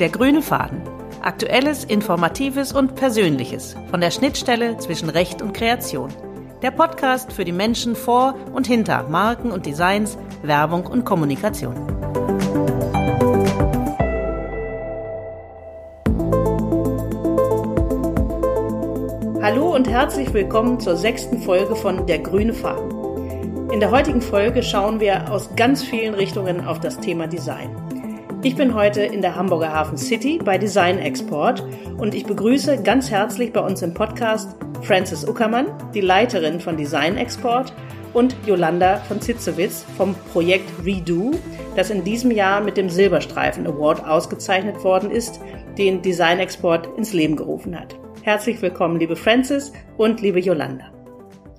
Der grüne Faden. Aktuelles, Informatives und Persönliches von der Schnittstelle zwischen Recht und Kreation. Der Podcast für die Menschen vor und hinter Marken und Designs, Werbung und Kommunikation. Hallo und herzlich willkommen zur sechsten Folge von Der grüne Faden. In der heutigen Folge schauen wir aus ganz vielen Richtungen auf das Thema Design. Ich bin heute in der Hamburger Hafen City bei Design Export und ich begrüße ganz herzlich bei uns im Podcast Frances Uckermann, die Leiterin von Design Export und Jolanda von Zitzewitz vom Projekt Redo, das in diesem Jahr mit dem Silberstreifen Award ausgezeichnet worden ist, den Design Export ins Leben gerufen hat. Herzlich willkommen, liebe Francis und liebe Yolanda.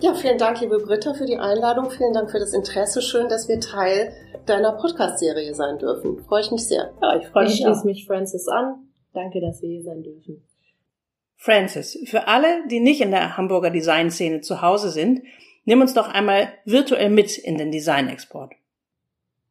Ja, vielen Dank, liebe Britta, für die Einladung. Vielen Dank für das Interesse. Schön, dass wir Teil deiner Podcast-Serie sein dürfen. Freue ich mich sehr. Ja, ich freue mich. Ich schließe mich Francis an. Danke, dass wir hier sein dürfen. Francis, für alle, die nicht in der Hamburger Designszene zu Hause sind, nimm uns doch einmal virtuell mit in den Design-Export.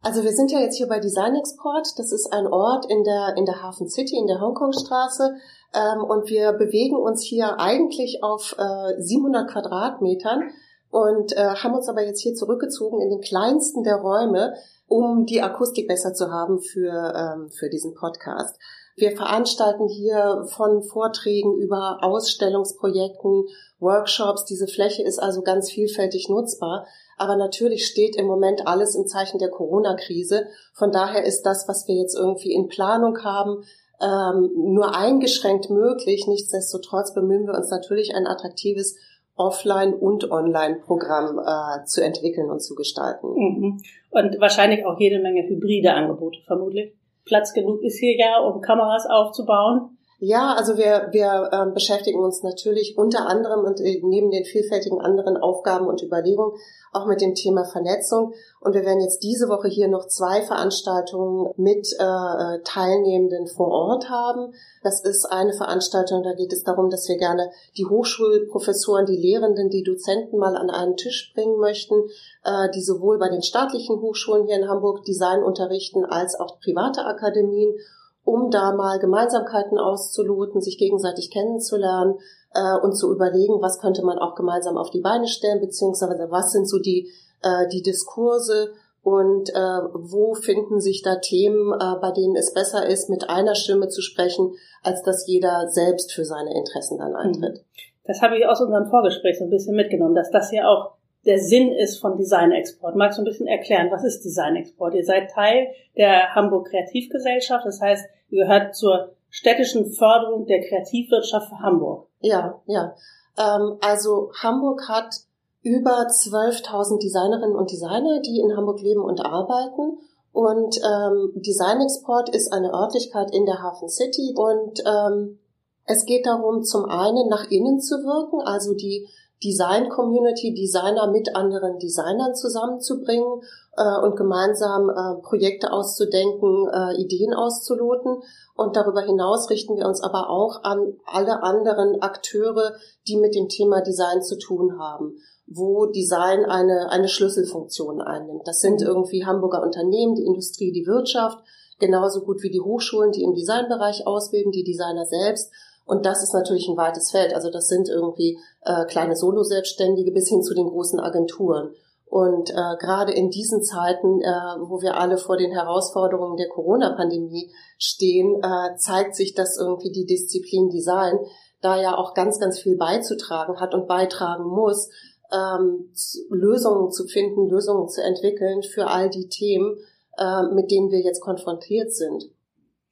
Also wir sind ja jetzt hier bei Design Export. Das ist ein Ort in der, in der Hafen City, in der Hongkongstraße. Ähm, und wir bewegen uns hier eigentlich auf äh, 700 Quadratmetern und äh, haben uns aber jetzt hier zurückgezogen in den kleinsten der Räume, um die Akustik besser zu haben für, ähm, für diesen Podcast. Wir veranstalten hier von Vorträgen über Ausstellungsprojekten, Workshops. Diese Fläche ist also ganz vielfältig nutzbar. Aber natürlich steht im Moment alles im Zeichen der Corona-Krise. Von daher ist das, was wir jetzt irgendwie in Planung haben, ähm, nur eingeschränkt möglich. Nichtsdestotrotz bemühen wir uns natürlich ein attraktives Offline- und Online-Programm äh, zu entwickeln und zu gestalten. Mhm. Und wahrscheinlich auch jede Menge hybride Angebote, vermutlich. Platz genug ist hier ja, um Kameras aufzubauen. Ja, also wir, wir äh, beschäftigen uns natürlich unter anderem und äh, neben den vielfältigen anderen Aufgaben und Überlegungen auch mit dem Thema Vernetzung. Und wir werden jetzt diese Woche hier noch zwei Veranstaltungen mit äh, Teilnehmenden vor Ort haben. Das ist eine Veranstaltung, da geht es darum, dass wir gerne die Hochschulprofessoren, die Lehrenden, die Dozenten mal an einen Tisch bringen möchten, äh, die sowohl bei den staatlichen Hochschulen hier in Hamburg Design unterrichten als auch private Akademien um da mal Gemeinsamkeiten auszuloten, sich gegenseitig kennenzulernen äh, und zu überlegen, was könnte man auch gemeinsam auf die Beine stellen, beziehungsweise was sind so die, äh, die Diskurse und äh, wo finden sich da Themen, äh, bei denen es besser ist, mit einer Stimme zu sprechen, als dass jeder selbst für seine Interessen dann eintritt. Mhm. Das habe ich aus unserem Vorgespräch so ein bisschen mitgenommen, dass das ja auch der Sinn ist von Design Export. Magst du ein bisschen erklären, was ist Design Export? Ihr seid Teil der Hamburg Kreativgesellschaft, das heißt, ihr gehört zur städtischen Förderung der Kreativwirtschaft für Hamburg. Ja, ja. Ähm, also Hamburg hat über 12.000 Designerinnen und Designer, die in Hamburg leben und arbeiten. Und ähm, Design Export ist eine Örtlichkeit in der Hafen City und ähm, es geht darum, zum einen nach innen zu wirken, also die Design-Community, Designer mit anderen Designern zusammenzubringen äh, und gemeinsam äh, Projekte auszudenken, äh, Ideen auszuloten. Und darüber hinaus richten wir uns aber auch an alle anderen Akteure, die mit dem Thema Design zu tun haben wo Design eine, eine Schlüsselfunktion einnimmt. Das sind irgendwie Hamburger Unternehmen, die Industrie, die Wirtschaft, genauso gut wie die Hochschulen, die im Designbereich ausbilden, die Designer selbst und das ist natürlich ein weites Feld. Also das sind irgendwie äh, kleine Solo-Selbstständige bis hin zu den großen Agenturen. Und äh, gerade in diesen Zeiten, äh, wo wir alle vor den Herausforderungen der Corona-Pandemie stehen, äh, zeigt sich, dass irgendwie die Disziplin Design da ja auch ganz, ganz viel beizutragen hat und beitragen muss, ähm, Lösungen zu finden, Lösungen zu entwickeln für all die Themen, äh, mit denen wir jetzt konfrontiert sind.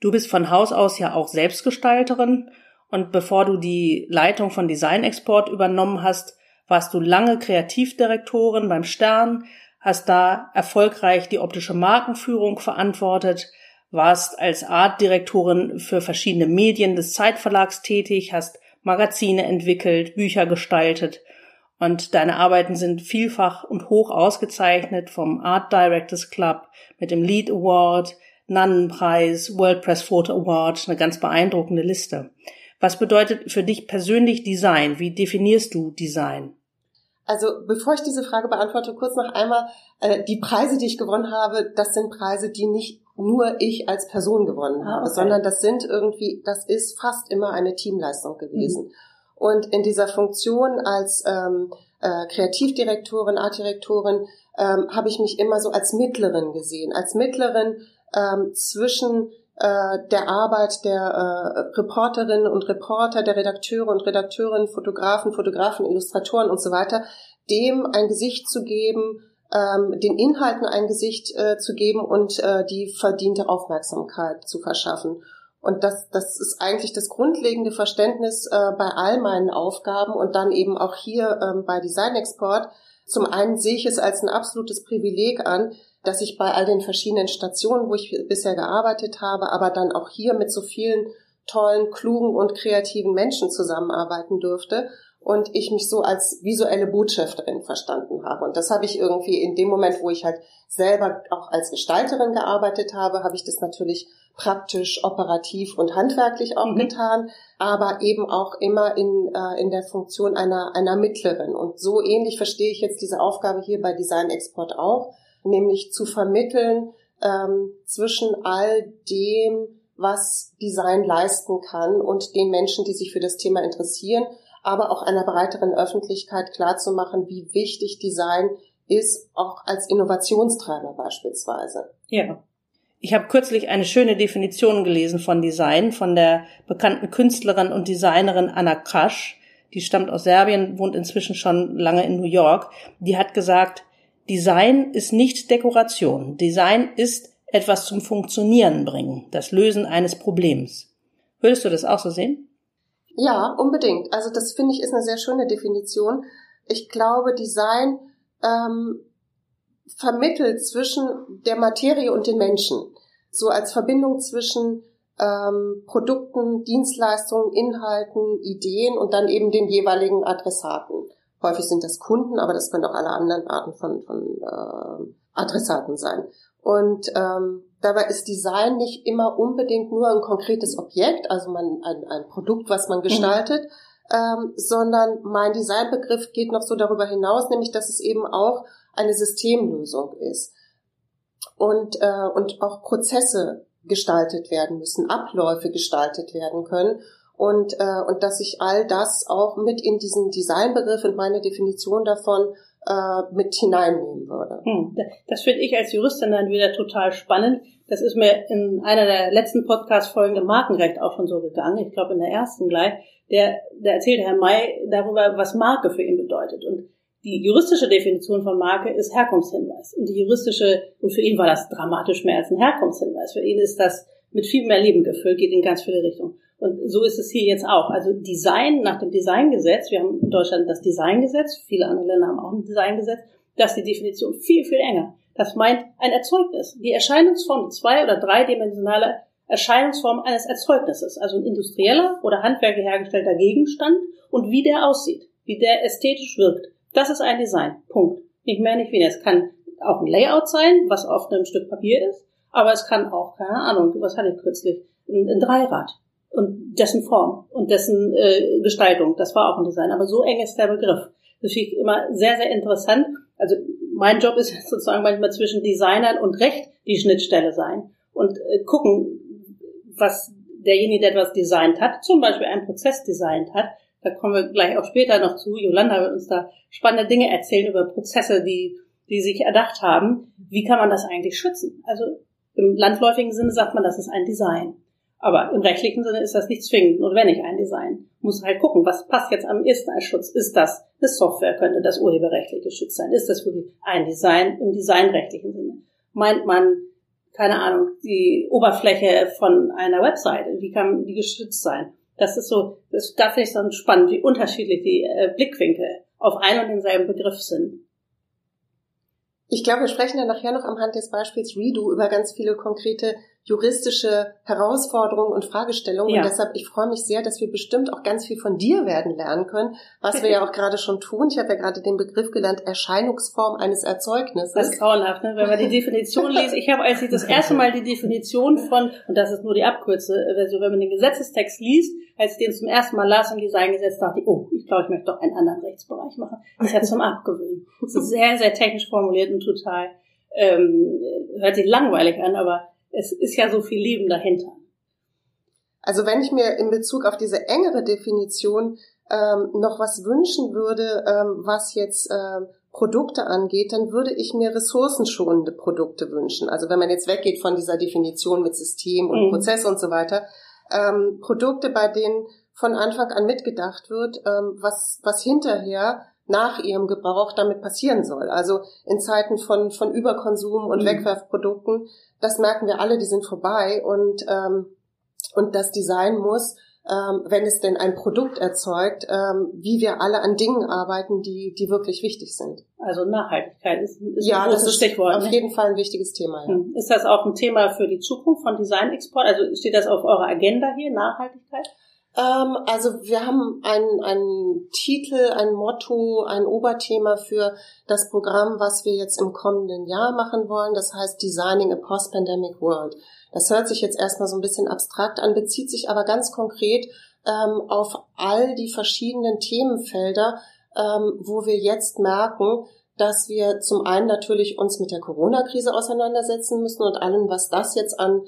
Du bist von Haus aus ja auch Selbstgestalterin und bevor du die Leitung von Design Export übernommen hast, warst du lange Kreativdirektorin beim Stern, hast da erfolgreich die optische Markenführung verantwortet, warst als Artdirektorin für verschiedene Medien des Zeitverlags tätig, hast Magazine entwickelt, Bücher gestaltet und deine Arbeiten sind vielfach und hoch ausgezeichnet vom Art Directors Club mit dem Lead Award, Nannenpreis, World Press Photo Award, eine ganz beeindruckende Liste. Was bedeutet für dich persönlich Design? Wie definierst du Design? Also bevor ich diese Frage beantworte, kurz noch einmal, äh, die Preise, die ich gewonnen habe, das sind Preise, die nicht nur ich als Person gewonnen ah, habe, okay. sondern das sind irgendwie, das ist fast immer eine Teamleistung gewesen. Mhm. Und in dieser Funktion als ähm, äh, Kreativdirektorin, Artdirektorin, ähm, habe ich mich immer so als Mittlerin gesehen, als Mittlerin ähm, zwischen der Arbeit der äh, Reporterinnen und Reporter, der Redakteure und Redakteurinnen, Fotografen, Fotografen, Illustratoren und so weiter, dem ein Gesicht zu geben, ähm, den Inhalten ein Gesicht äh, zu geben und äh, die verdiente Aufmerksamkeit zu verschaffen. Und das, das ist eigentlich das grundlegende Verständnis äh, bei all meinen Aufgaben und dann eben auch hier ähm, bei Design Export. Zum einen sehe ich es als ein absolutes Privileg an, dass ich bei all den verschiedenen Stationen, wo ich bisher gearbeitet habe, aber dann auch hier mit so vielen tollen, klugen und kreativen Menschen zusammenarbeiten durfte und ich mich so als visuelle Botschafterin verstanden habe. Und das habe ich irgendwie in dem Moment, wo ich halt selber auch als Gestalterin gearbeitet habe, habe ich das natürlich praktisch, operativ und handwerklich auch mhm. getan, aber eben auch immer in, äh, in der Funktion einer, einer Mittlerin. Und so ähnlich verstehe ich jetzt diese Aufgabe hier bei Design Export auch, nämlich zu vermitteln ähm, zwischen all dem, was Design leisten kann und den Menschen, die sich für das Thema interessieren aber auch einer breiteren Öffentlichkeit klarzumachen, wie wichtig Design ist, auch als Innovationstreiber beispielsweise. Ja. Ich habe kürzlich eine schöne Definition gelesen von Design von der bekannten Künstlerin und Designerin Anna Krasch. Die stammt aus Serbien, wohnt inzwischen schon lange in New York. Die hat gesagt, Design ist nicht Dekoration. Design ist etwas zum Funktionieren bringen, das Lösen eines Problems. Würdest du das auch so sehen? Ja, unbedingt. Also das finde ich ist eine sehr schöne Definition. Ich glaube, Design ähm, vermittelt zwischen der Materie und den Menschen. So als Verbindung zwischen ähm, Produkten, Dienstleistungen, Inhalten, Ideen und dann eben den jeweiligen Adressaten. Häufig sind das Kunden, aber das können auch alle anderen Arten von, von äh, Adressaten sein. Und ähm, dabei ist Design nicht immer unbedingt nur ein konkretes Objekt, also man, ein, ein Produkt, was man mhm. gestaltet, mhm. ähm, sondern mein Designbegriff geht noch so darüber hinaus, nämlich dass es eben auch eine Systemlösung ist und, äh, und auch Prozesse gestaltet werden müssen, Abläufe gestaltet werden können und, äh, und dass ich all das auch mit in diesen Designbegriff und meine Definition davon äh, mit hineinnehmen würde. Hm, das finde ich als Juristin dann wieder total spannend. Das ist mir in einer der letzten Podcast-Folgen im Markenrecht auch schon so gegangen. Ich glaube in der ersten gleich. Der, der erzählte Herr May darüber, was Marke für ihn bedeutet. Und die juristische Definition von Marke ist Herkunftshinweis. Und die juristische, und für ihn war das dramatisch mehr als ein Herkunftshinweis. Für ihn ist das mit viel mehr Leben gefüllt, geht in ganz viele Richtungen. Und so ist es hier jetzt auch. Also Design nach dem Designgesetz, wir haben in Deutschland das Designgesetz, viele andere Länder haben auch ein Designgesetz, das ist die Definition viel, viel enger. Das meint ein Erzeugnis. Die Erscheinungsform, zwei- oder dreidimensionale Erscheinungsform eines Erzeugnisses, also ein industrieller oder handwerklich hergestellter Gegenstand und wie der aussieht, wie der ästhetisch wirkt. Das ist ein Design. Punkt. Nicht mehr, nicht weniger. Es kann auch ein Layout sein, was auf einem Stück Papier ist, aber es kann auch, keine Ahnung, was hatte ich kürzlich, ein Dreirad und dessen Form und dessen äh, Gestaltung. Das war auch ein Design. Aber so eng ist der Begriff. Das finde ich immer sehr, sehr interessant. Also mein Job ist sozusagen manchmal zwischen Designern und Recht die Schnittstelle sein und äh, gucken, was derjenige, der etwas designt hat, zum Beispiel einen Prozess designt hat, da kommen wir gleich auch später noch zu. Jolanda wird uns da spannende Dinge erzählen über Prozesse, die, die sich erdacht haben. Wie kann man das eigentlich schützen? Also im landläufigen Sinne sagt man, das ist ein Design. Aber im rechtlichen Sinne ist das nicht zwingend notwendig, ein Design. Muss halt gucken, was passt jetzt am ehesten als Schutz. Ist das eine Software, könnte das urheberrechtlich geschützt sein? Ist das wirklich ein Design im designrechtlichen Sinne? Meint man, keine Ahnung, die Oberfläche von einer Webseite, wie kann die geschützt sein? Das ist so, das, da finde ich so spannend, wie unterschiedlich die äh, Blickwinkel auf ein und denselben Begriff sind. Ich glaube, wir sprechen ja nachher noch am Hand des Beispiels Redo über ganz viele konkrete juristische Herausforderungen und Fragestellungen. Ja. Und deshalb, ich freue mich sehr, dass wir bestimmt auch ganz viel von dir werden lernen können, was wir ja auch gerade schon tun. Ich habe ja gerade den Begriff gelernt, Erscheinungsform eines Erzeugnisses. Das ist grauenhaft, ne? wenn man die Definition liest. Ich habe, als ich das erste Mal die Definition von, und das ist nur die Abkürze, also wenn man den Gesetzestext liest, als ich den zum ersten Mal las im Designgesetz, dachte ich, oh, ich glaube, ich möchte doch einen anderen Rechtsbereich machen. Das ist ja zum Abgewöhnen. Das ist sehr, sehr technisch formuliert und total, ähm, hört sich langweilig an, aber es ist ja so viel Leben dahinter. Also wenn ich mir in Bezug auf diese engere Definition ähm, noch was wünschen würde, ähm, was jetzt ähm, Produkte angeht, dann würde ich mir ressourcenschonende Produkte wünschen. Also wenn man jetzt weggeht von dieser Definition mit System und mhm. Prozess und so weiter, ähm, Produkte, bei denen von Anfang an mitgedacht wird, ähm, was, was hinterher nach ihrem Gebrauch damit passieren soll. Also in Zeiten von, von Überkonsum und mhm. Wegwerfprodukten, das merken wir alle, die sind vorbei und, ähm, und das Design muss ähm, wenn es denn ein Produkt erzeugt, ähm, wie wir alle an Dingen arbeiten, die, die wirklich wichtig sind. Also Nachhaltigkeit ist, ist ja, ein großes das ist Stichwort. Auf ne? jeden Fall ein wichtiges Thema. Ja. Hm. Ist das auch ein Thema für die Zukunft von Designexport? Also steht das auf eurer Agenda hier, Nachhaltigkeit? Ähm, also wir haben einen, einen Titel, ein Motto, ein Oberthema für das Programm, was wir jetzt im kommenden Jahr machen wollen. Das heißt Designing a Post-Pandemic World. Das hört sich jetzt erstmal so ein bisschen abstrakt an, bezieht sich aber ganz konkret ähm, auf all die verschiedenen Themenfelder, ähm, wo wir jetzt merken, dass wir zum einen natürlich uns mit der Corona-Krise auseinandersetzen müssen und allem, was das jetzt an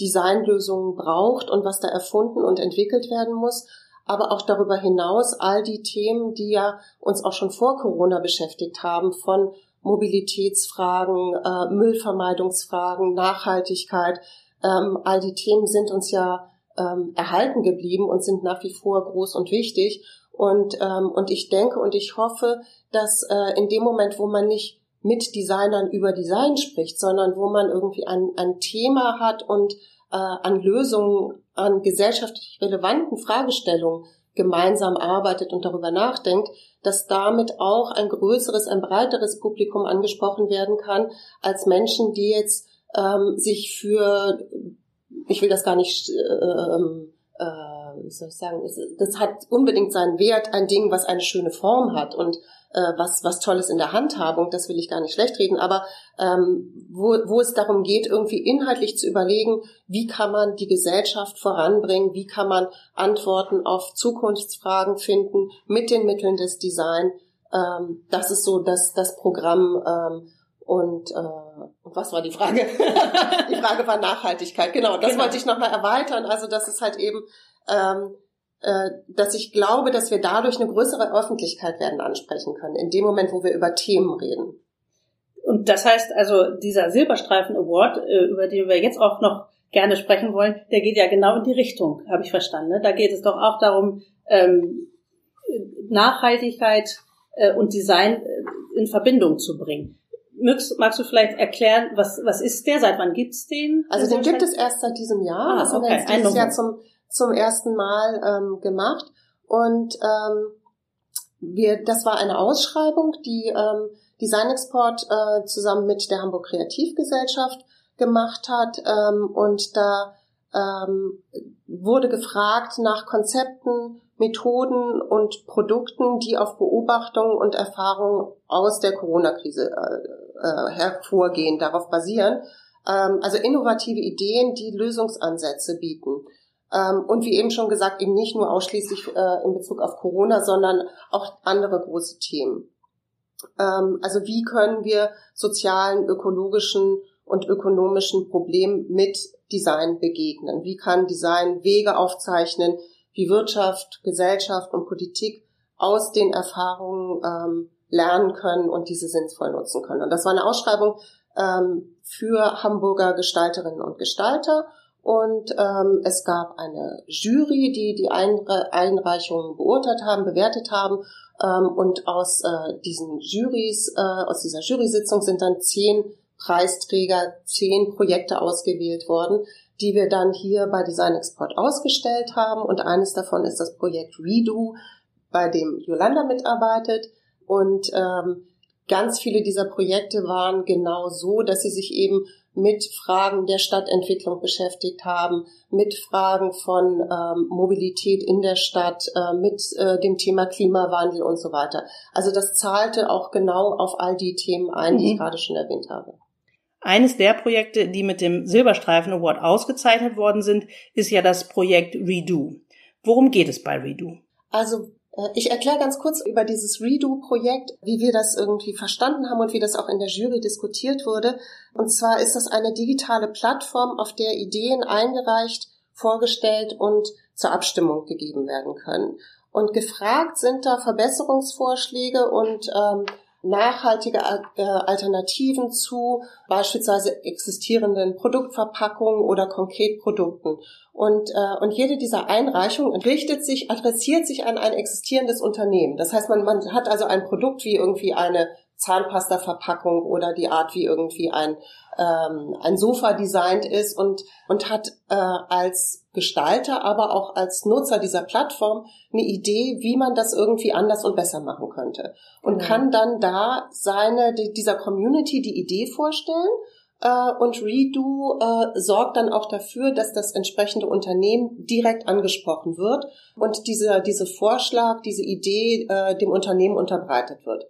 Designlösungen braucht und was da erfunden und entwickelt werden muss, aber auch darüber hinaus all die Themen, die ja uns auch schon vor Corona beschäftigt haben, von Mobilitätsfragen, äh, Müllvermeidungsfragen, Nachhaltigkeit, ähm, all die Themen sind uns ja ähm, erhalten geblieben und sind nach wie vor groß und wichtig. Und, ähm, und ich denke und ich hoffe, dass äh, in dem Moment, wo man nicht mit Designern über Design spricht, sondern wo man irgendwie ein, ein Thema hat und äh, an Lösungen, an gesellschaftlich relevanten Fragestellungen gemeinsam arbeitet und darüber nachdenkt, dass damit auch ein größeres, ein breiteres Publikum angesprochen werden kann, als Menschen, die jetzt ähm, sich für, ich will das gar nicht, ähm, äh, wie soll ich sagen, das hat unbedingt seinen Wert, ein Ding, was eine schöne Form hat. Und äh, was, was Tolles in der Handhabung, das will ich gar nicht schlecht reden, aber ähm, wo, wo es darum geht, irgendwie inhaltlich zu überlegen, wie kann man die Gesellschaft voranbringen, wie kann man Antworten auf Zukunftsfragen finden mit den Mitteln des Design. Ähm, das ist so das, das Programm, ähm, und äh, was war die Frage? die Frage war Nachhaltigkeit. Genau, das genau. wollte ich nochmal erweitern. Also das ist halt eben, ähm, äh, dass ich glaube, dass wir dadurch eine größere Öffentlichkeit werden ansprechen können, in dem Moment, wo wir über Themen reden. Und das heißt also, dieser Silberstreifen Award, äh, über den wir jetzt auch noch gerne sprechen wollen, der geht ja genau in die Richtung, habe ich verstanden. Ne? Da geht es doch auch darum, ähm, Nachhaltigkeit äh, und Design äh, in Verbindung zu bringen. Magst, magst du vielleicht erklären, was, was ist der? Seit wann gibt's den? Also den gibt es erst seit diesem Jahr. Ah, wir jetzt dieses Jahr zum, zum ersten Mal ähm, gemacht. Und ähm, wir, das war eine Ausschreibung, die ähm, Design Export äh, zusammen mit der Hamburg Kreativgesellschaft gemacht hat. Ähm, und da ähm, wurde gefragt nach Konzepten, Methoden und Produkten, die auf Beobachtungen und Erfahrungen aus der Corona-Krise äh, äh, hervorgehen, darauf basieren. Ähm, also innovative Ideen, die Lösungsansätze bieten. Ähm, und wie eben schon gesagt, eben nicht nur ausschließlich äh, in Bezug auf Corona, sondern auch andere große Themen. Ähm, also wie können wir sozialen, ökologischen und ökonomischen Problemen mit Design begegnen? Wie kann Design Wege aufzeichnen, wie Wirtschaft, Gesellschaft und Politik aus den Erfahrungen ähm, lernen können und diese sinnvoll nutzen können. Und das war eine Ausschreibung für Hamburger Gestalterinnen und Gestalter. Und ähm, es gab eine Jury, die die Einre Einreichungen beurteilt haben, bewertet haben. Ähm, und aus äh, diesen Jurys, äh, aus dieser Jury-Sitzung sind dann zehn Preisträger, zehn Projekte ausgewählt worden, die wir dann hier bei Design Export ausgestellt haben. Und eines davon ist das Projekt Redo, bei dem Yolanda mitarbeitet. Und ähm, ganz viele dieser Projekte waren genau so, dass sie sich eben mit Fragen der Stadtentwicklung beschäftigt haben, mit Fragen von ähm, Mobilität in der Stadt, äh, mit äh, dem Thema Klimawandel und so weiter. Also das zahlte auch genau auf all die Themen ein, die mhm. ich gerade schon erwähnt habe. Eines der Projekte, die mit dem Silberstreifen Award ausgezeichnet worden sind, ist ja das Projekt Redo. Worum geht es bei Redo? Also ich erkläre ganz kurz über dieses Redo-Projekt, wie wir das irgendwie verstanden haben und wie das auch in der Jury diskutiert wurde. Und zwar ist das eine digitale Plattform, auf der Ideen eingereicht, vorgestellt und zur Abstimmung gegeben werden können. Und gefragt sind da Verbesserungsvorschläge und ähm, nachhaltige äh, Alternativen zu beispielsweise existierenden Produktverpackungen oder Konkretprodukten. Und, äh, und jede dieser Einreichungen richtet sich, adressiert sich an ein existierendes Unternehmen. Das heißt, man, man hat also ein Produkt wie irgendwie eine Zahnpasta-Verpackung oder die Art, wie irgendwie ein, ähm, ein Sofa designt ist und, und hat äh, als Gestalter, aber auch als Nutzer dieser Plattform eine Idee, wie man das irgendwie anders und besser machen könnte. Und mhm. kann dann da seine, die, dieser Community die Idee vorstellen äh, und Redo äh, sorgt dann auch dafür, dass das entsprechende Unternehmen direkt angesprochen wird und diese, diese Vorschlag, diese Idee äh, dem Unternehmen unterbreitet wird.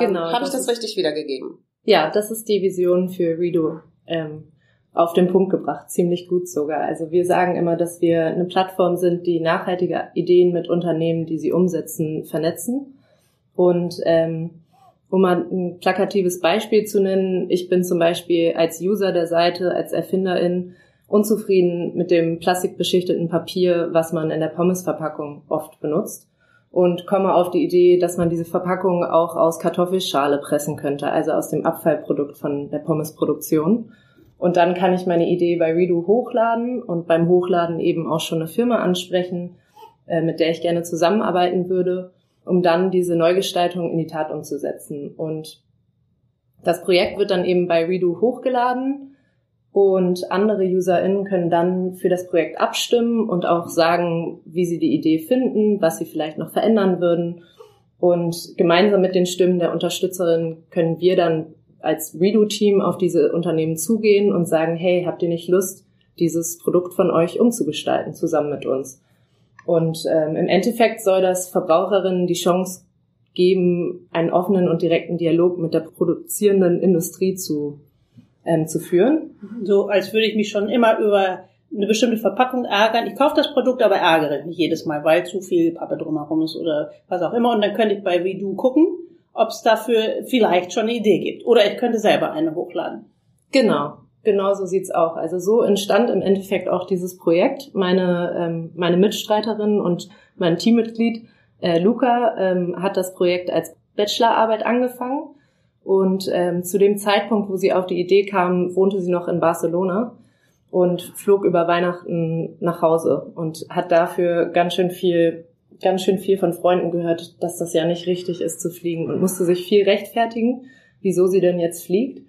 Ähm, genau. Habe ich das richtig wiedergegeben? Ja, das ist die Vision für Redo ähm, auf den Punkt gebracht, ziemlich gut sogar. Also wir sagen immer, dass wir eine Plattform sind, die nachhaltige Ideen mit Unternehmen, die sie umsetzen, vernetzen. Und ähm, um mal ein plakatives Beispiel zu nennen, ich bin zum Beispiel als User der Seite, als Erfinderin unzufrieden mit dem plastikbeschichteten Papier, was man in der Pommesverpackung oft benutzt und komme auf die Idee, dass man diese Verpackung auch aus Kartoffelschale pressen könnte, also aus dem Abfallprodukt von der Pommesproduktion. Und dann kann ich meine Idee bei Redo hochladen und beim Hochladen eben auch schon eine Firma ansprechen, äh, mit der ich gerne zusammenarbeiten würde, um dann diese Neugestaltung in die Tat umzusetzen. Und das Projekt wird dann eben bei Redo hochgeladen und andere UserInnen können dann für das Projekt abstimmen und auch sagen, wie sie die Idee finden, was sie vielleicht noch verändern würden. Und gemeinsam mit den Stimmen der Unterstützerinnen können wir dann als Redo-Team auf diese Unternehmen zugehen und sagen, hey, habt ihr nicht Lust, dieses Produkt von euch umzugestalten, zusammen mit uns? Und ähm, im Endeffekt soll das Verbraucherinnen die Chance geben, einen offenen und direkten Dialog mit der produzierenden Industrie zu ähm, zu führen. So als würde ich mich schon immer über eine bestimmte Verpackung ärgern. Ich kaufe das Produkt, aber ärgere mich jedes Mal, weil zu viel Pappe drumherum ist oder was auch immer. Und dann könnte ich bei Redo gucken, ob es dafür vielleicht schon eine Idee gibt. Oder ich könnte selber eine hochladen. Genau, genau so sieht's auch. Also so entstand im Endeffekt auch dieses Projekt. Meine, ähm, meine Mitstreiterin und mein Teammitglied äh, Luca ähm, hat das Projekt als Bachelorarbeit angefangen und ähm, zu dem Zeitpunkt, wo sie auf die Idee kam, wohnte sie noch in Barcelona und flog über Weihnachten nach Hause und hat dafür ganz schön viel, ganz schön viel von Freunden gehört, dass das ja nicht richtig ist zu fliegen und musste sich viel rechtfertigen, wieso sie denn jetzt fliegt.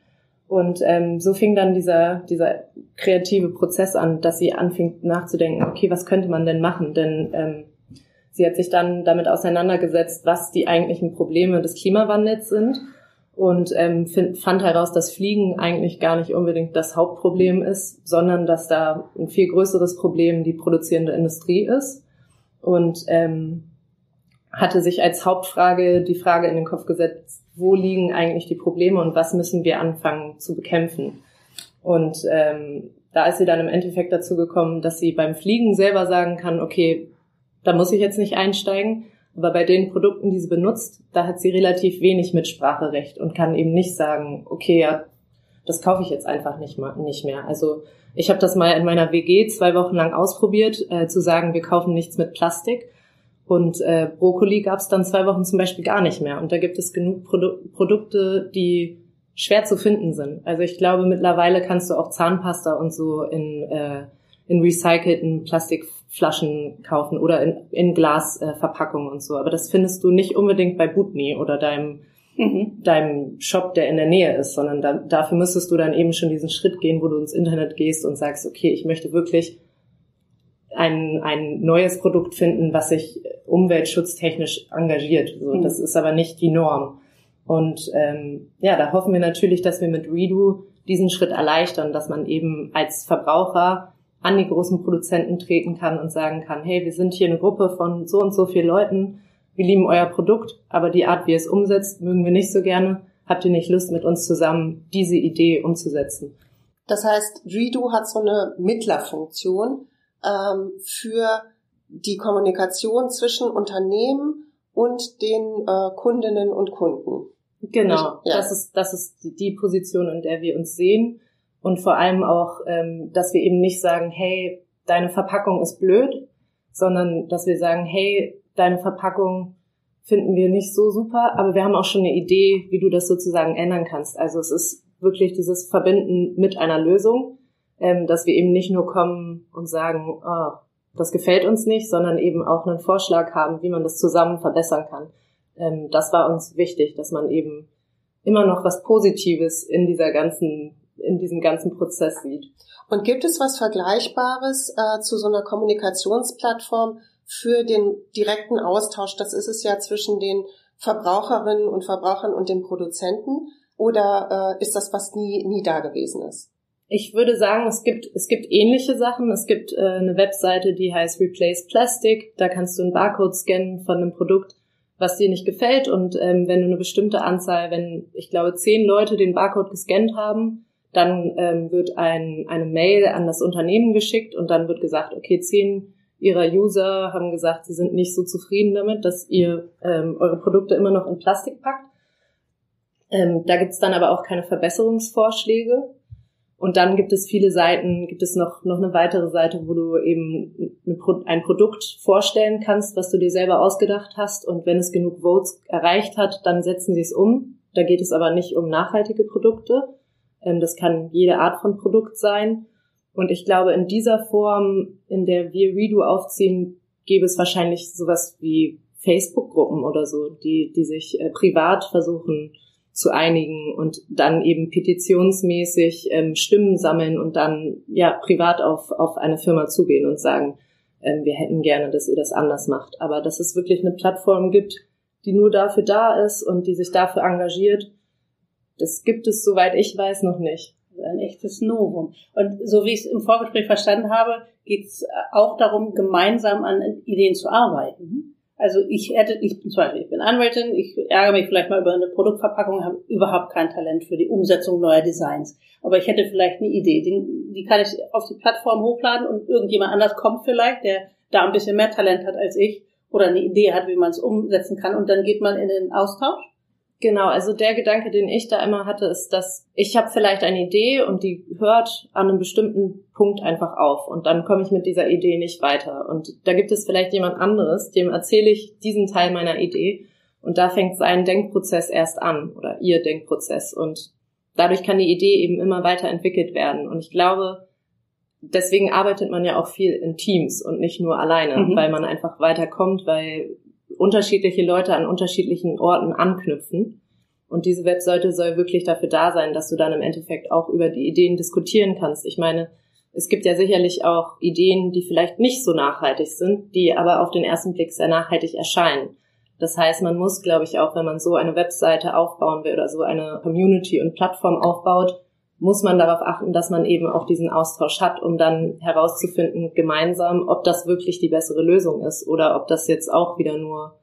Und ähm, so fing dann dieser, dieser kreative Prozess an, dass sie anfing nachzudenken, okay, was könnte man denn machen? Denn ähm, sie hat sich dann damit auseinandergesetzt, was die eigentlichen Probleme des Klimawandels sind und ähm, find, fand heraus, dass Fliegen eigentlich gar nicht unbedingt das Hauptproblem ist, sondern dass da ein viel größeres Problem die produzierende Industrie ist und ähm, hatte sich als Hauptfrage die Frage in den Kopf gesetzt, wo liegen eigentlich die Probleme und was müssen wir anfangen zu bekämpfen. Und ähm, da ist sie dann im Endeffekt dazu gekommen, dass sie beim Fliegen selber sagen kann, okay, da muss ich jetzt nicht einsteigen, aber bei den Produkten, die sie benutzt, da hat sie relativ wenig Mitspracherecht und kann eben nicht sagen, okay, ja, das kaufe ich jetzt einfach nicht, mal, nicht mehr. Also ich habe das mal in meiner WG zwei Wochen lang ausprobiert, äh, zu sagen, wir kaufen nichts mit Plastik. Und äh, Brokkoli gab es dann zwei Wochen zum Beispiel gar nicht mehr. Und da gibt es genug Produ Produkte, die schwer zu finden sind. Also ich glaube, mittlerweile kannst du auch Zahnpasta und so in, äh, in recycelten Plastik Flaschen kaufen oder in, in Glasverpackungen äh, und so. Aber das findest du nicht unbedingt bei Butni oder deinem, mhm. deinem Shop, der in der Nähe ist, sondern da, dafür müsstest du dann eben schon diesen Schritt gehen, wo du ins Internet gehst und sagst, okay, ich möchte wirklich ein, ein neues Produkt finden, was sich umweltschutztechnisch engagiert. So, mhm. Das ist aber nicht die Norm. Und ähm, ja, da hoffen wir natürlich, dass wir mit Redo diesen Schritt erleichtern, dass man eben als Verbraucher an die großen Produzenten treten kann und sagen kann, hey, wir sind hier eine Gruppe von so und so vielen Leuten, wir lieben euer Produkt, aber die Art, wie ihr es umsetzt, mögen wir nicht so gerne. Habt ihr nicht Lust, mit uns zusammen diese Idee umzusetzen? Das heißt, Redo hat so eine Mittlerfunktion ähm, für die Kommunikation zwischen Unternehmen und den äh, Kundinnen und Kunden. Genau, ja. das ist das ist die Position, in der wir uns sehen und vor allem auch, ähm, dass wir eben nicht sagen, hey, deine Verpackung ist blöd, sondern dass wir sagen, hey, deine Verpackung finden wir nicht so super, aber wir haben auch schon eine Idee, wie du das sozusagen ändern kannst. Also es ist wirklich dieses Verbinden mit einer Lösung, ähm, dass wir eben nicht nur kommen und sagen, oh, das gefällt uns nicht, sondern eben auch einen Vorschlag haben, wie man das zusammen verbessern kann. Ähm, das war uns wichtig, dass man eben immer noch was Positives in dieser ganzen, in diesem ganzen Prozess sieht. Und gibt es was Vergleichbares äh, zu so einer Kommunikationsplattform für den direkten Austausch? Das ist es ja zwischen den Verbraucherinnen und Verbrauchern und den Produzenten. Oder äh, ist das was nie, nie da gewesen ist? Ich würde sagen, es gibt, es gibt ähnliche Sachen. Es gibt äh, eine Webseite, die heißt Replace Plastic. Da kannst du einen Barcode scannen von einem Produkt, was dir nicht gefällt. Und ähm, wenn du eine bestimmte Anzahl, wenn ich glaube zehn Leute den Barcode gescannt haben, dann ähm, wird ein, eine Mail an das Unternehmen geschickt und dann wird gesagt, okay, zehn ihrer User haben gesagt, sie sind nicht so zufrieden damit, dass ihr ähm, eure Produkte immer noch in Plastik packt. Ähm, da gibt es dann aber auch keine Verbesserungsvorschläge. Und dann gibt es viele Seiten, gibt es noch, noch eine weitere Seite, wo du eben ein Produkt vorstellen kannst, was du dir selber ausgedacht hast. Und wenn es genug Votes erreicht hat, dann setzen sie es um. Da geht es aber nicht um nachhaltige Produkte. Ähm, das kann jede Art von Produkt sein. Und ich glaube, in dieser Form, in der wir Redo aufziehen, gäbe es wahrscheinlich sowas wie Facebook-Gruppen oder so, die, die sich äh, privat versuchen, zu einigen und dann eben petitionsmäßig ähm, Stimmen sammeln und dann ja privat auf, auf eine Firma zugehen und sagen, ähm, wir hätten gerne, dass ihr das anders macht. Aber dass es wirklich eine Plattform gibt, die nur dafür da ist und die sich dafür engagiert, das gibt es, soweit ich weiß, noch nicht. Ein echtes Novum. Und so wie ich es im Vorgespräch verstanden habe, geht es auch darum, gemeinsam an Ideen zu arbeiten. Also ich hätte, ich bin zum Beispiel, ich bin Anwältin, ich ärgere mich vielleicht mal über eine Produktverpackung, habe überhaupt kein Talent für die Umsetzung neuer Designs. Aber ich hätte vielleicht eine Idee, die, die kann ich auf die Plattform hochladen und irgendjemand anders kommt vielleicht, der da ein bisschen mehr Talent hat als ich oder eine Idee hat, wie man es umsetzen kann und dann geht man in den Austausch. Genau, also der Gedanke, den ich da immer hatte, ist, dass ich habe vielleicht eine Idee und die hört an einem bestimmten Punkt einfach auf und dann komme ich mit dieser Idee nicht weiter. Und da gibt es vielleicht jemand anderes, dem erzähle ich diesen Teil meiner Idee und da fängt sein Denkprozess erst an oder ihr Denkprozess und dadurch kann die Idee eben immer weiterentwickelt werden. Und ich glaube, deswegen arbeitet man ja auch viel in Teams und nicht nur alleine, mhm. weil man einfach weiterkommt, weil unterschiedliche Leute an unterschiedlichen Orten anknüpfen. Und diese Webseite soll wirklich dafür da sein, dass du dann im Endeffekt auch über die Ideen diskutieren kannst. Ich meine, es gibt ja sicherlich auch Ideen, die vielleicht nicht so nachhaltig sind, die aber auf den ersten Blick sehr nachhaltig erscheinen. Das heißt, man muss, glaube ich, auch wenn man so eine Webseite aufbauen will oder so eine Community und Plattform aufbaut, muss man darauf achten, dass man eben auch diesen Austausch hat, um dann herauszufinden gemeinsam, ob das wirklich die bessere Lösung ist oder ob das jetzt auch wieder nur,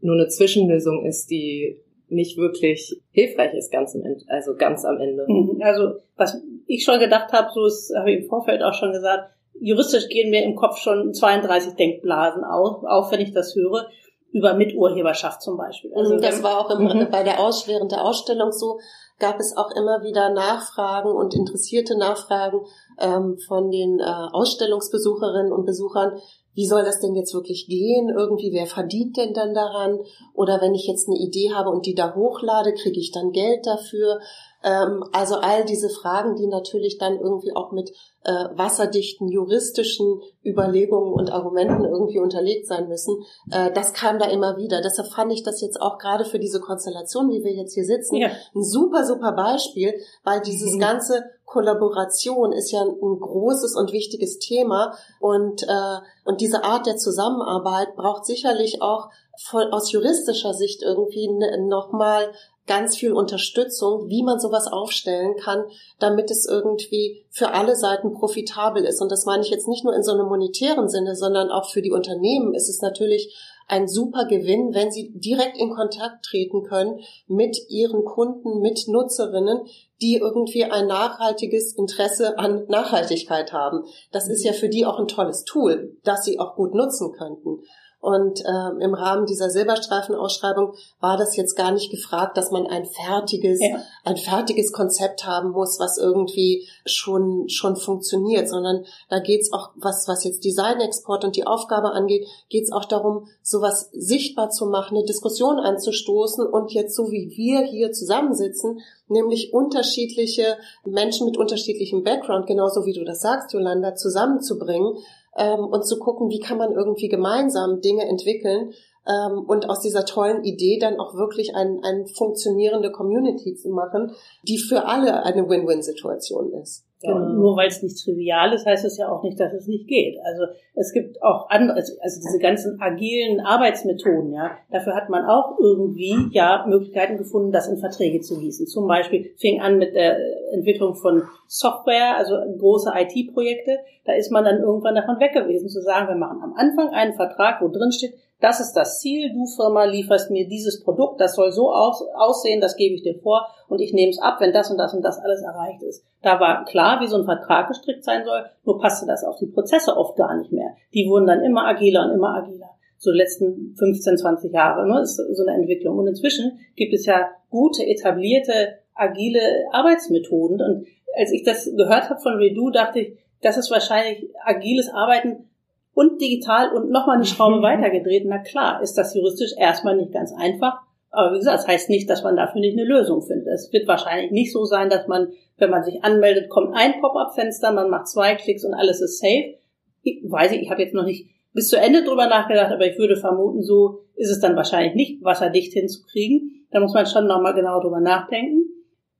nur eine Zwischenlösung ist, die nicht wirklich hilfreich ist ganz am Ende, also ganz am Ende. Mhm. Also was ich schon gedacht habe, so ist, habe ich im Vorfeld auch schon gesagt, juristisch gehen mir im Kopf schon 32 Denkblasen auf, auf wenn ich das höre über Miturheberschaft zum Beispiel. Also das war auch im, mhm. bei der Aus, während der Ausstellung so, gab es auch immer wieder Nachfragen und interessierte Nachfragen ähm, von den äh, Ausstellungsbesucherinnen und Besuchern. Wie soll das denn jetzt wirklich gehen? Irgendwie, wer verdient denn dann daran? Oder wenn ich jetzt eine Idee habe und die da hochlade, kriege ich dann Geld dafür? Ähm, also all diese Fragen, die natürlich dann irgendwie auch mit äh, wasserdichten juristischen Überlegungen und Argumenten irgendwie unterlegt sein müssen, äh, das kam da immer wieder. Deshalb fand ich das jetzt auch gerade für diese Konstellation, wie wir jetzt hier sitzen, ja. ein super, super Beispiel, weil dieses mhm. ganze Kollaboration ist ja ein großes und wichtiges Thema und, äh, und diese Art der Zusammenarbeit braucht sicherlich auch voll aus juristischer Sicht irgendwie nochmal ganz viel Unterstützung, wie man sowas aufstellen kann, damit es irgendwie für alle Seiten profitabel ist. Und das meine ich jetzt nicht nur in so einem monetären Sinne, sondern auch für die Unternehmen ist es natürlich ein super Gewinn, wenn sie direkt in Kontakt treten können mit ihren Kunden, mit Nutzerinnen, die irgendwie ein nachhaltiges Interesse an Nachhaltigkeit haben. Das ist ja für die auch ein tolles Tool, das sie auch gut nutzen könnten. Und äh, im Rahmen dieser Silberstreifenausschreibung war das jetzt gar nicht gefragt, dass man ein fertiges, ja. ein fertiges Konzept haben muss, was irgendwie schon schon funktioniert, sondern da geht's auch, was was jetzt Designexport und die Aufgabe angeht, geht's auch darum, sowas sichtbar zu machen, eine Diskussion anzustoßen und jetzt so wie wir hier zusammensitzen, nämlich unterschiedliche Menschen mit unterschiedlichem Background, genauso wie du das sagst, Jolanda, zusammenzubringen ähm, und zu gucken, wie kann man irgendwie gemeinsam Dinge entwickeln ähm, und aus dieser tollen Idee dann auch wirklich ein, ein funktionierende Community zu machen, die für alle eine Win-Win-Situation ist. Ja, genau. Nur weil es nicht trivial ist, heißt es ja auch nicht, dass es nicht geht. Also es gibt auch andere, also, also diese ganzen agilen Arbeitsmethoden, ja, dafür hat man auch irgendwie ja Möglichkeiten gefunden, das in Verträge zu gießen. Zum Beispiel fing an mit der Entwicklung von Software, also große IT-Projekte. Da ist man dann irgendwann davon weg gewesen zu sagen, wir machen am Anfang einen Vertrag, wo drin steht, das ist das Ziel, du Firma lieferst mir dieses Produkt, das soll so aus, aussehen, das gebe ich dir vor und ich nehme es ab, wenn das und das und das alles erreicht ist. Da war klar, wie so ein Vertrag gestrickt sein soll, nur passte das auf die Prozesse oft gar nicht mehr. Die wurden dann immer agiler und immer agiler. So letzten 15, 20 Jahre ne, ist so eine Entwicklung. Und inzwischen gibt es ja gute, etablierte, agile Arbeitsmethoden. Und als ich das gehört habe von Redo, dachte ich, das ist wahrscheinlich agiles Arbeiten und digital und nochmal eine Schraube weitergedreht. Na klar, ist das juristisch erstmal nicht ganz einfach. Aber wie gesagt, das heißt nicht, dass man dafür nicht eine Lösung findet. Es wird wahrscheinlich nicht so sein, dass man, wenn man sich anmeldet, kommt ein Pop-up-Fenster, man macht zwei Klicks und alles ist safe. Ich weiß ich, ich habe jetzt noch nicht bis zu Ende drüber nachgedacht, aber ich würde vermuten, so ist es dann wahrscheinlich nicht wasserdicht hinzukriegen. Da muss man schon nochmal genau drüber nachdenken.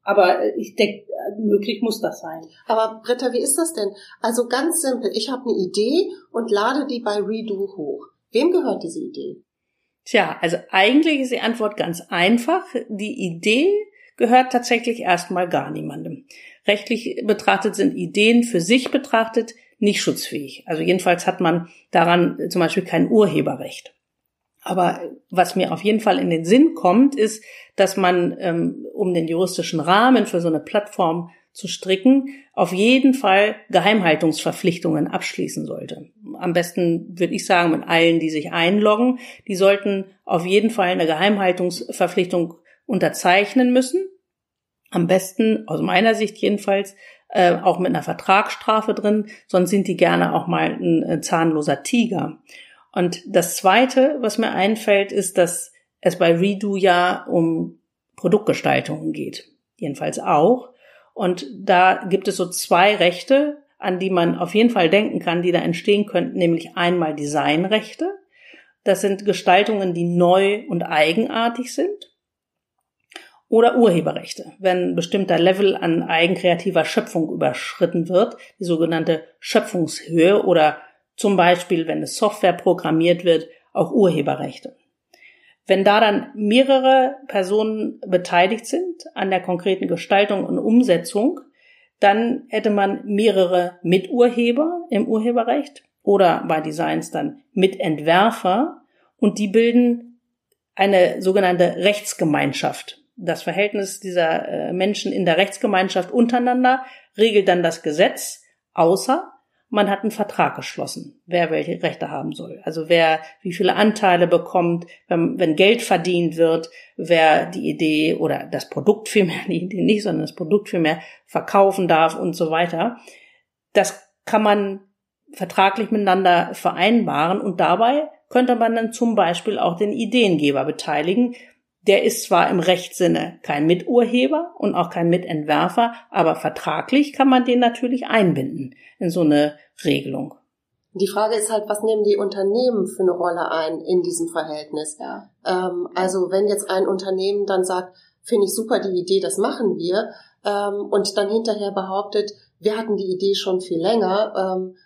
Aber ich denke, möglich muss das sein. Aber Britta, wie ist das denn? Also ganz simpel, ich habe eine Idee und lade die bei Redo hoch. Wem gehört diese Idee? Tja, also eigentlich ist die Antwort ganz einfach. Die Idee gehört tatsächlich erstmal gar niemandem. Rechtlich betrachtet sind Ideen für sich betrachtet nicht schutzfähig. Also jedenfalls hat man daran zum Beispiel kein Urheberrecht. Aber was mir auf jeden Fall in den Sinn kommt, ist, dass man, ähm, um den juristischen Rahmen für so eine Plattform zu stricken, auf jeden Fall Geheimhaltungsverpflichtungen abschließen sollte. Am besten würde ich sagen, mit allen, die sich einloggen, die sollten auf jeden Fall eine Geheimhaltungsverpflichtung unterzeichnen müssen. Am besten, aus meiner Sicht jedenfalls, äh, auch mit einer Vertragsstrafe drin, sonst sind die gerne auch mal ein äh, zahnloser Tiger. Und das Zweite, was mir einfällt, ist, dass es bei Redo ja um Produktgestaltungen geht. Jedenfalls auch. Und da gibt es so zwei Rechte, an die man auf jeden Fall denken kann, die da entstehen könnten, nämlich einmal Designrechte. Das sind Gestaltungen, die neu und eigenartig sind. Oder Urheberrechte, wenn ein bestimmter Level an eigenkreativer Schöpfung überschritten wird, die sogenannte Schöpfungshöhe oder zum Beispiel, wenn es Software programmiert wird, auch Urheberrechte. Wenn da dann mehrere Personen beteiligt sind an der konkreten Gestaltung und Umsetzung, dann hätte man mehrere Miturheber im Urheberrecht oder bei Designs dann Mitentwerfer und die bilden eine sogenannte Rechtsgemeinschaft. Das Verhältnis dieser äh, Menschen in der Rechtsgemeinschaft untereinander regelt dann das Gesetz, außer man hat einen Vertrag geschlossen, wer welche Rechte haben soll. Also wer wie viele Anteile bekommt, wenn, wenn Geld verdient wird, wer die Idee oder das Produkt vielmehr, die Idee nicht, sondern das Produkt vielmehr verkaufen darf und so weiter. Das kann man vertraglich miteinander vereinbaren und dabei könnte man dann zum Beispiel auch den Ideengeber beteiligen, der ist zwar im Rechtssinne kein Miturheber und auch kein Mitentwerfer, aber vertraglich kann man den natürlich einbinden in so eine Regelung. Die Frage ist halt, was nehmen die Unternehmen für eine Rolle ein in diesem Verhältnis? Ja. Ähm, also wenn jetzt ein Unternehmen dann sagt, finde ich super die Idee, das machen wir, ähm, und dann hinterher behauptet, wir hatten die Idee schon viel länger, ähm,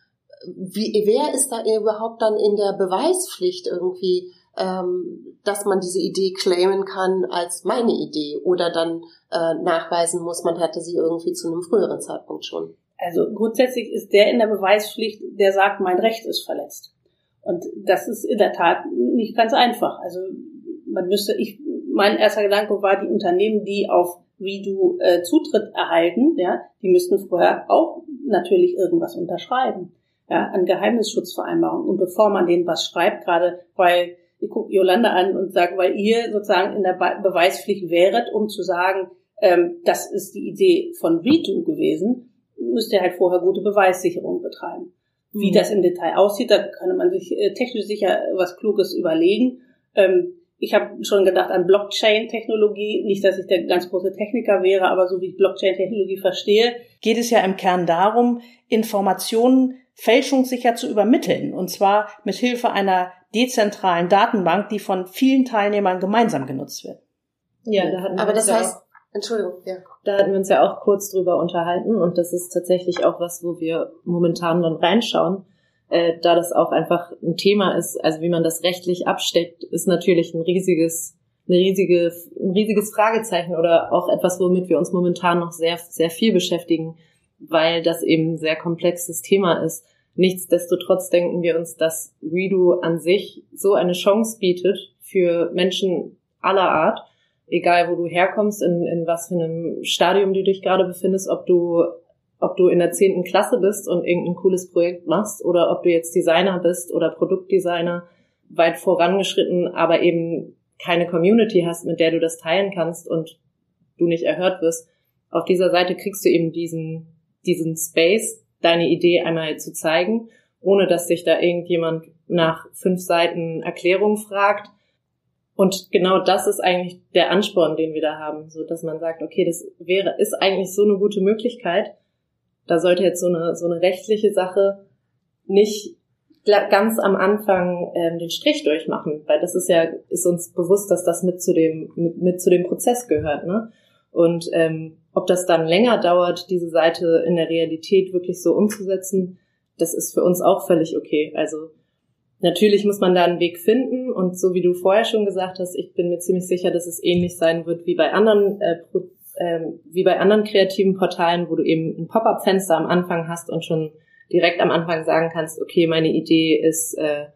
wie, wer ist da überhaupt dann in der Beweispflicht irgendwie ähm, dass man diese Idee claimen kann als meine Idee oder dann äh, nachweisen muss, man hatte sie irgendwie zu einem früheren Zeitpunkt schon. Also grundsätzlich ist der in der Beweispflicht, der sagt, mein Recht ist verletzt. Und das ist in der Tat nicht ganz einfach. Also man müsste, ich, mein erster Gedanke war, die Unternehmen, die auf Redo äh, Zutritt erhalten, ja, die müssten vorher auch natürlich irgendwas unterschreiben. ja, an Geheimnisschutzvereinbarungen. Und bevor man denen was schreibt, gerade weil ich gucke Jolanda an und sage, weil ihr sozusagen in der Beweispflicht wäret, um zu sagen, ähm, das ist die Idee von Redo gewesen, müsst ihr halt vorher gute Beweissicherung betreiben. Wie mhm. das im Detail aussieht, da kann man sich äh, technisch sicher was Kluges überlegen. Ähm, ich habe schon gedacht an Blockchain-Technologie. Nicht, dass ich der ganz große Techniker wäre, aber so wie ich Blockchain-Technologie verstehe, geht es ja im Kern darum, Informationen fälschungssicher zu übermitteln. Und zwar mit Hilfe einer dezentralen Datenbank, die von vielen Teilnehmern gemeinsam genutzt wird. Ja, da hatten wir aber das heißt, auch, Entschuldigung, ja. Da hatten wir uns ja auch kurz drüber unterhalten und das ist tatsächlich auch was, wo wir momentan dann reinschauen, äh, da das auch einfach ein Thema ist, also wie man das rechtlich absteckt, ist natürlich ein riesiges, eine riesige, ein riesiges Fragezeichen oder auch etwas, womit wir uns momentan noch sehr, sehr viel beschäftigen, weil das eben ein sehr komplexes Thema ist. Nichtsdestotrotz denken wir uns, dass Redo an sich so eine Chance bietet für Menschen aller Art, egal wo du herkommst, in, in was für einem Stadium du dich gerade befindest, ob du ob du in der zehnten Klasse bist und irgendein cooles Projekt machst oder ob du jetzt Designer bist oder Produktdesigner, weit vorangeschritten, aber eben keine Community hast, mit der du das teilen kannst und du nicht erhört wirst. Auf dieser Seite kriegst du eben diesen, diesen Space, deine Idee einmal zu zeigen, ohne dass sich da irgendjemand nach fünf Seiten Erklärung fragt. Und genau das ist eigentlich der Ansporn, den wir da haben, so dass man sagt, okay, das wäre, ist eigentlich so eine gute Möglichkeit, da sollte jetzt so eine, so eine rechtliche Sache nicht ganz am Anfang ähm, den Strich durchmachen, weil das ist ja, ist uns bewusst, dass das mit zu dem, mit, mit zu dem Prozess gehört, ne? Und ähm, ob das dann länger dauert, diese Seite in der Realität wirklich so umzusetzen, das ist für uns auch völlig okay. Also natürlich muss man da einen Weg finden und so wie du vorher schon gesagt hast, ich bin mir ziemlich sicher, dass es ähnlich sein wird wie bei anderen äh, ähm, wie bei anderen kreativen Portalen, wo du eben ein Pop-up-Fenster am Anfang hast und schon direkt am Anfang sagen kannst, okay, meine Idee ist, äh,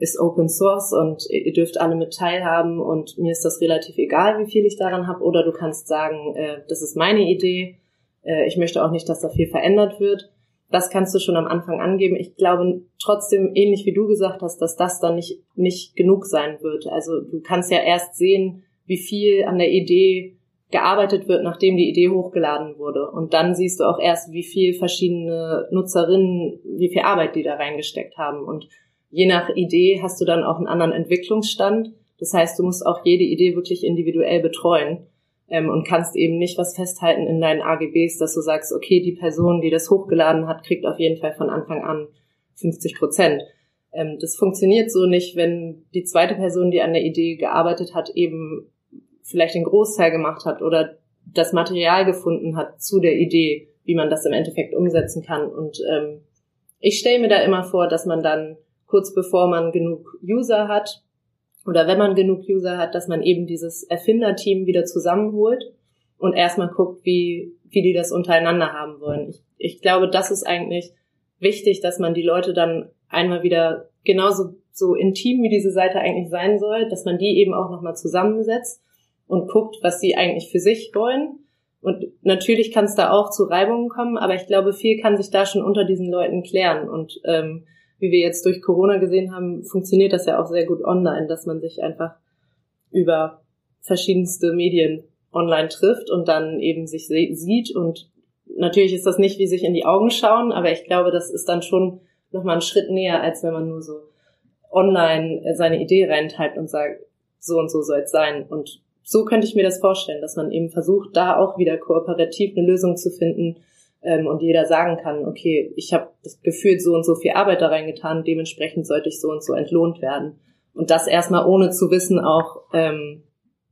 ist Open Source und ihr dürft alle mit teilhaben und mir ist das relativ egal, wie viel ich daran habe. Oder du kannst sagen, äh, das ist meine Idee, äh, ich möchte auch nicht, dass da viel verändert wird. Das kannst du schon am Anfang angeben. Ich glaube trotzdem, ähnlich wie du gesagt hast, dass das dann nicht, nicht genug sein wird. Also du kannst ja erst sehen, wie viel an der Idee gearbeitet wird, nachdem die Idee hochgeladen wurde. Und dann siehst du auch erst, wie viel verschiedene Nutzerinnen, wie viel Arbeit die da reingesteckt haben. Und je nach Idee hast du dann auch einen anderen Entwicklungsstand. Das heißt, du musst auch jede Idee wirklich individuell betreuen ähm, und kannst eben nicht was festhalten in deinen AGBs, dass du sagst, okay, die Person, die das hochgeladen hat, kriegt auf jeden Fall von Anfang an 50 Prozent. Ähm, das funktioniert so nicht, wenn die zweite Person, die an der Idee gearbeitet hat, eben vielleicht den Großteil gemacht hat oder das Material gefunden hat zu der Idee, wie man das im Endeffekt umsetzen kann. Und ähm, ich stelle mir da immer vor, dass man dann kurz bevor man genug User hat oder wenn man genug User hat, dass man eben dieses Erfinderteam wieder zusammenholt und erstmal guckt, wie, wie die das untereinander haben wollen. Ich, ich glaube, das ist eigentlich wichtig, dass man die Leute dann einmal wieder genauso so intim, wie diese Seite eigentlich sein soll, dass man die eben auch nochmal zusammensetzt und guckt, was sie eigentlich für sich wollen. Und natürlich kann es da auch zu Reibungen kommen, aber ich glaube, viel kann sich da schon unter diesen Leuten klären. Und ähm, wie wir jetzt durch Corona gesehen haben, funktioniert das ja auch sehr gut online, dass man sich einfach über verschiedenste Medien online trifft und dann eben sich sieht. Und natürlich ist das nicht wie sich in die Augen schauen, aber ich glaube, das ist dann schon nochmal ein Schritt näher, als wenn man nur so online seine Idee reinteilt und sagt, so und so soll es sein. Und so könnte ich mir das vorstellen, dass man eben versucht, da auch wieder kooperativ eine Lösung zu finden ähm, und jeder sagen kann, okay, ich habe das Gefühl, so und so viel Arbeit da reingetan, dementsprechend sollte ich so und so entlohnt werden. Und das erstmal ohne zu wissen auch, ähm,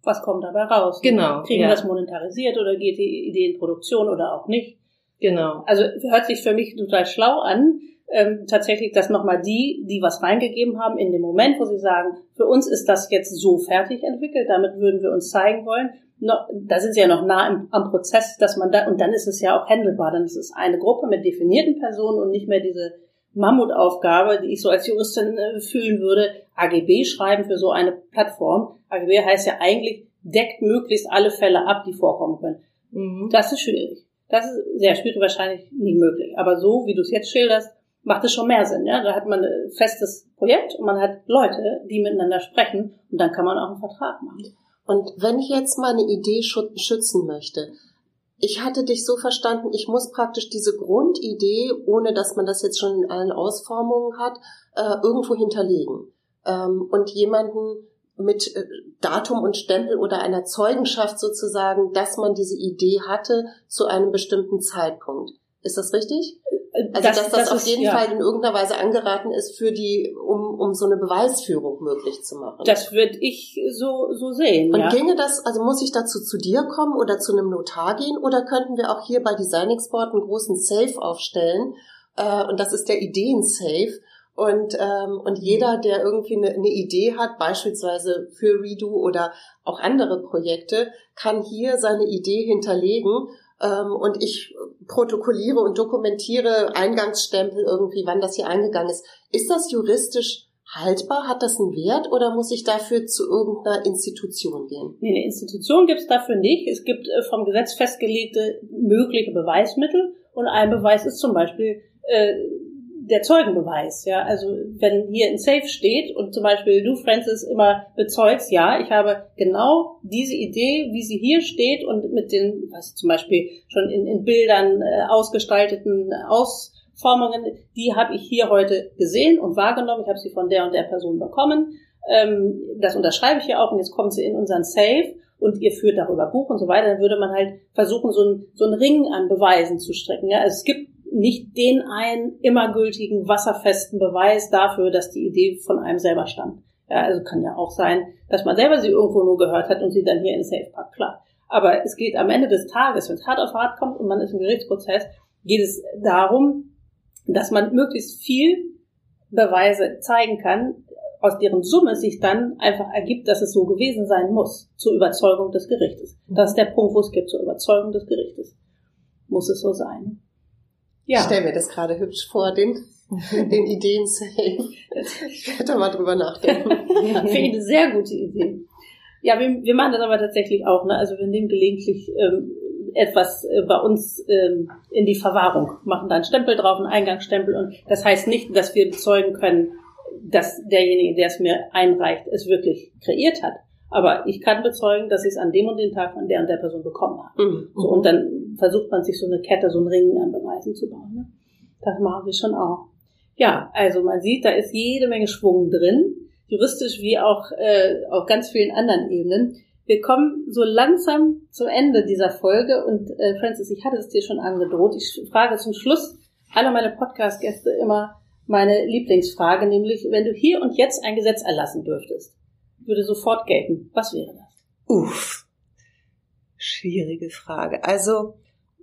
was kommt dabei raus? Genau. Kriegen wir das monetarisiert oder geht die Idee in Produktion oder auch nicht? Genau. Also hört sich für mich total schlau an, ähm, tatsächlich, dass nochmal die, die was reingegeben haben, in dem Moment, wo sie sagen, für uns ist das jetzt so fertig entwickelt, damit würden wir uns zeigen wollen, noch, da sind sie ja noch nah im, am Prozess, dass man da, und dann ist es ja auch handelbar, dann ist es eine Gruppe mit definierten Personen und nicht mehr diese Mammutaufgabe, die ich so als Juristin äh, fühlen würde, AGB schreiben für so eine Plattform. AGB heißt ja eigentlich, deckt möglichst alle Fälle ab, die vorkommen können. Mhm. Das ist schwierig. Das ist sehr schwierig, wahrscheinlich nicht möglich. Aber so, wie du es jetzt schilderst, macht es schon mehr Sinn. Ja? Da hat man ein festes Projekt und man hat Leute, die miteinander sprechen und dann kann man auch einen Vertrag machen. Und wenn ich jetzt meine Idee schützen möchte, ich hatte dich so verstanden, ich muss praktisch diese Grundidee, ohne dass man das jetzt schon in allen Ausformungen hat, äh, irgendwo hinterlegen. Ähm, und jemanden mit äh, Datum und Stempel oder einer Zeugenschaft sozusagen, dass man diese Idee hatte zu einem bestimmten Zeitpunkt. Ist das richtig? Also das, dass das, das auf ist, jeden ja. Fall in irgendeiner Weise angeraten ist für die, um, um so eine Beweisführung möglich zu machen. Das würde ich so, so sehen. Und ja. ginge das, also muss ich dazu zu dir kommen oder zu einem Notar gehen oder könnten wir auch hier bei Design Export einen großen Safe aufstellen? Äh, und das ist der Ideen-Safe und, ähm, und jeder, der irgendwie eine, eine Idee hat, beispielsweise für Redo oder auch andere Projekte, kann hier seine Idee hinterlegen. Ähm, und ich protokolliere und dokumentiere Eingangsstempel irgendwie, wann das hier eingegangen ist. Ist das juristisch haltbar? Hat das einen Wert oder muss ich dafür zu irgendeiner Institution gehen? Nee, eine Institution gibt es dafür nicht. Es gibt äh, vom Gesetz festgelegte mögliche Beweismittel und ein Beweis ist zum Beispiel äh, der Zeugenbeweis, ja. Also wenn hier in Safe steht und zum Beispiel du, Francis, immer bezeugst, ja, ich habe genau diese Idee, wie sie hier steht und mit den, was zum Beispiel schon in, in Bildern äh, ausgestalteten Ausformungen, die habe ich hier heute gesehen und wahrgenommen. Ich habe sie von der und der Person bekommen. Ähm, das unterschreibe ich hier auch und jetzt kommt sie in unseren Safe und ihr führt darüber Buch und so weiter, dann würde man halt versuchen, so ein, so ein Ring an Beweisen zu strecken. Ja? Also es gibt nicht den einen immer gültigen, wasserfesten Beweis dafür, dass die Idee von einem selber stammt. Ja, also kann ja auch sein, dass man selber sie irgendwo nur gehört hat und sie dann hier in Safe packt, klar. Aber es geht am Ende des Tages, wenn es hart auf hart kommt und man ist im Gerichtsprozess, geht es darum, dass man möglichst viel Beweise zeigen kann, aus deren Summe sich dann einfach ergibt, dass es so gewesen sein muss, zur Überzeugung des Gerichtes. Das ist der Punkt, wo es gibt, zur Überzeugung des Gerichtes. Muss es so sein. Ja. Ich stell mir das gerade hübsch vor, den, den Ideen safe. Ich werde da mal drüber nachdenken. ja, Finde ich eine sehr gute Idee. Ja, wir, wir machen das aber tatsächlich auch. Ne? Also wir nehmen gelegentlich ähm, etwas äh, bei uns ähm, in die Verwahrung, machen da einen Stempel drauf, einen Eingangsstempel. Und das heißt nicht, dass wir bezeugen können, dass derjenige, der es mir einreicht, es wirklich kreiert hat. Aber ich kann bezeugen, dass ich es an dem und dem Tag von der und der Person bekommen habe. Mhm. So, und dann versucht man sich so eine Kette, so einen Ring an Beweisen zu bauen. Ne? Das machen wir schon auch. Ja, also man sieht, da ist jede Menge Schwung drin, juristisch wie auch äh, auf ganz vielen anderen Ebenen. Wir kommen so langsam zum Ende dieser Folge und äh, Francis, ich hatte es dir schon angedroht. Ich frage zum Schluss alle meine Podcast-Gäste immer meine Lieblingsfrage, nämlich wenn du hier und jetzt ein Gesetz erlassen dürftest, würde sofort gelten. Was wäre das? Uff. Schwierige Frage. Also,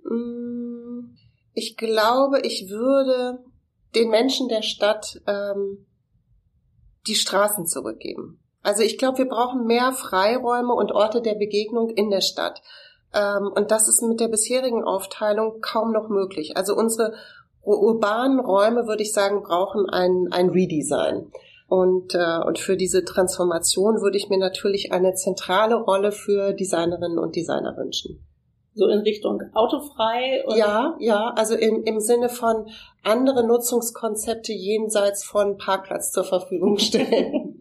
mm, ich glaube, ich würde den Menschen der Stadt ähm, die Straßen zurückgeben. Also ich glaube, wir brauchen mehr Freiräume und Orte der Begegnung in der Stadt. Ähm, und das ist mit der bisherigen Aufteilung kaum noch möglich. Also unsere urbanen Räume, würde ich sagen, brauchen ein, ein Redesign. Und, äh, und für diese Transformation würde ich mir natürlich eine zentrale Rolle für Designerinnen und Designer wünschen. So in Richtung autofrei? Oder? Ja, ja, also im, im Sinne von andere Nutzungskonzepte jenseits von Parkplatz zur Verfügung stellen.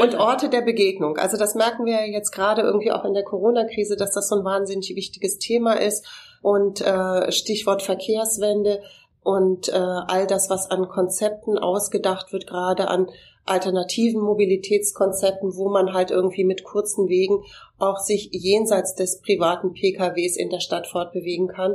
und Orte der Begegnung. Also das merken wir jetzt gerade irgendwie auch in der Corona-Krise, dass das so ein wahnsinnig wichtiges Thema ist. Und äh, Stichwort Verkehrswende und äh, all das, was an Konzepten ausgedacht wird, gerade an alternativen Mobilitätskonzepten, wo man halt irgendwie mit kurzen Wegen auch sich jenseits des privaten PKWs in der Stadt fortbewegen kann,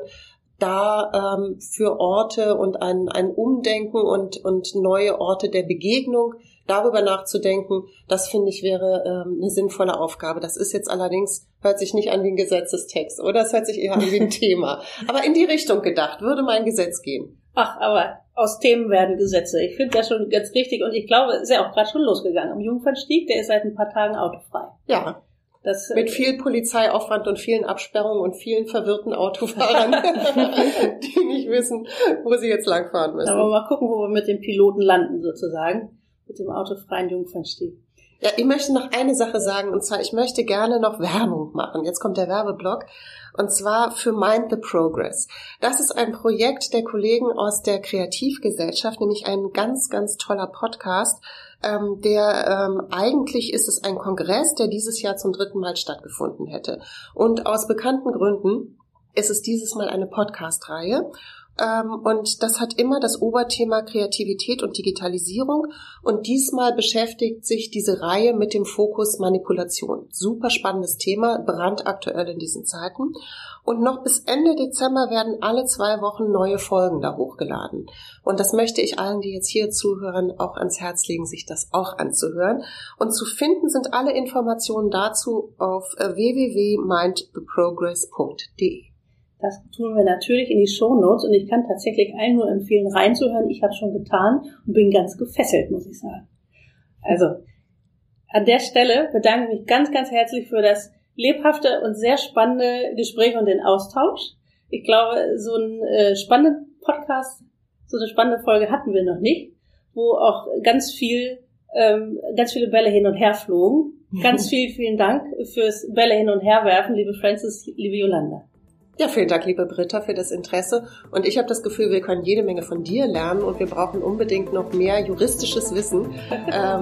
da ähm, für Orte und ein, ein Umdenken und, und neue Orte der Begegnung darüber nachzudenken, das finde ich wäre ähm, eine sinnvolle Aufgabe. Das ist jetzt allerdings, hört sich nicht an wie ein Gesetzestext, oder? Es hört sich eher an wie ein Thema. Aber in die Richtung gedacht, würde mein Gesetz gehen. Ach, aber aus Themen werden Gesetze. Ich finde das schon ganz richtig und ich glaube, es ist ja auch gerade schon losgegangen. Am Jungfernstieg, der ist seit ein paar Tagen autofrei. Ja. Das, Mit viel Polizeiaufwand und vielen Absperrungen und vielen verwirrten Autofahrern, die nicht wissen, wo sie jetzt langfahren müssen. Aber mal gucken, wo wir mit dem Piloten landen sozusagen. Mit dem autofreien Jungfernstieg. Ja, ich möchte noch eine Sache sagen, und zwar, ich möchte gerne noch Werbung machen. Jetzt kommt der Werbeblock. Und zwar für Mind the Progress. Das ist ein Projekt der Kollegen aus der Kreativgesellschaft, nämlich ein ganz, ganz toller Podcast. Ähm, der ähm, eigentlich ist es ein Kongress, der dieses Jahr zum dritten Mal stattgefunden hätte. Und aus bekannten Gründen ist es dieses Mal eine Podcast-Reihe. Ähm, und das hat immer das Oberthema Kreativität und Digitalisierung. Und diesmal beschäftigt sich diese Reihe mit dem Fokus Manipulation. Super spannendes Thema, brandaktuell in diesen Zeiten. Und noch bis Ende Dezember werden alle zwei Wochen neue Folgen da hochgeladen. Und das möchte ich allen, die jetzt hier zuhören, auch ans Herz legen, sich das auch anzuhören. Und zu finden sind alle Informationen dazu auf www.mindtheprogress.de. Das tun wir natürlich in die Show Notes und ich kann tatsächlich allen nur empfehlen, reinzuhören. Ich habe schon getan und bin ganz gefesselt, muss ich sagen. Also an der Stelle bedanke ich mich ganz, ganz herzlich für das lebhafte und sehr spannende Gespräch und den Austausch. Ich glaube, so einen äh, spannenden Podcast, so eine spannende Folge hatten wir noch nicht, wo auch ganz viel, ähm, ganz viele Bälle hin und her flogen. Ganz viel, vielen Dank fürs Bälle hin und her werfen, liebe Francis, liebe Yolanda. Ja, vielen Dank, liebe Britta, für das Interesse. Und ich habe das Gefühl, wir können jede Menge von dir lernen und wir brauchen unbedingt noch mehr juristisches Wissen ähm,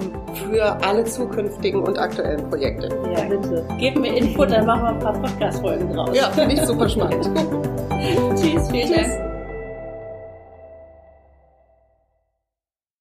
für alle zukünftigen und aktuellen Projekte. Ja, bitte. Gib mir Input, dann machen wir ein paar Podcast-Folgen draus. Ja, finde ich super spannend. Tschüss, vielen Tschüss. Dank.